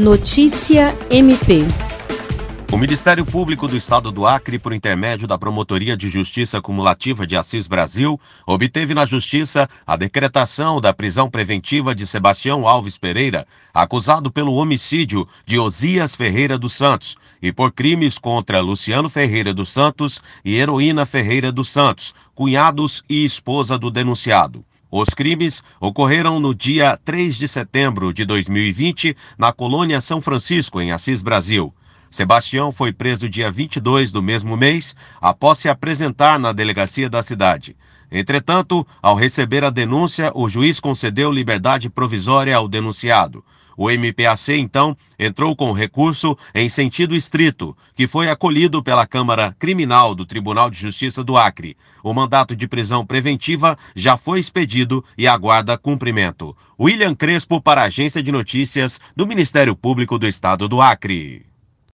Notícia MP. O Ministério Público do Estado do Acre, por intermédio da Promotoria de Justiça Cumulativa de Assis Brasil, obteve na Justiça a decretação da prisão preventiva de Sebastião Alves Pereira, acusado pelo homicídio de Osias Ferreira dos Santos e por crimes contra Luciano Ferreira dos Santos e Heroína Ferreira dos Santos, cunhados e esposa do denunciado. Os crimes ocorreram no dia 3 de setembro de 2020, na colônia São Francisco, em Assis, Brasil. Sebastião foi preso dia 22 do mesmo mês, após se apresentar na delegacia da cidade. Entretanto, ao receber a denúncia, o juiz concedeu liberdade provisória ao denunciado. O MPAC, então, entrou com recurso em sentido estrito, que foi acolhido pela Câmara Criminal do Tribunal de Justiça do Acre. O mandato de prisão preventiva já foi expedido e aguarda cumprimento. William Crespo para a Agência de Notícias do Ministério Público do Estado do Acre.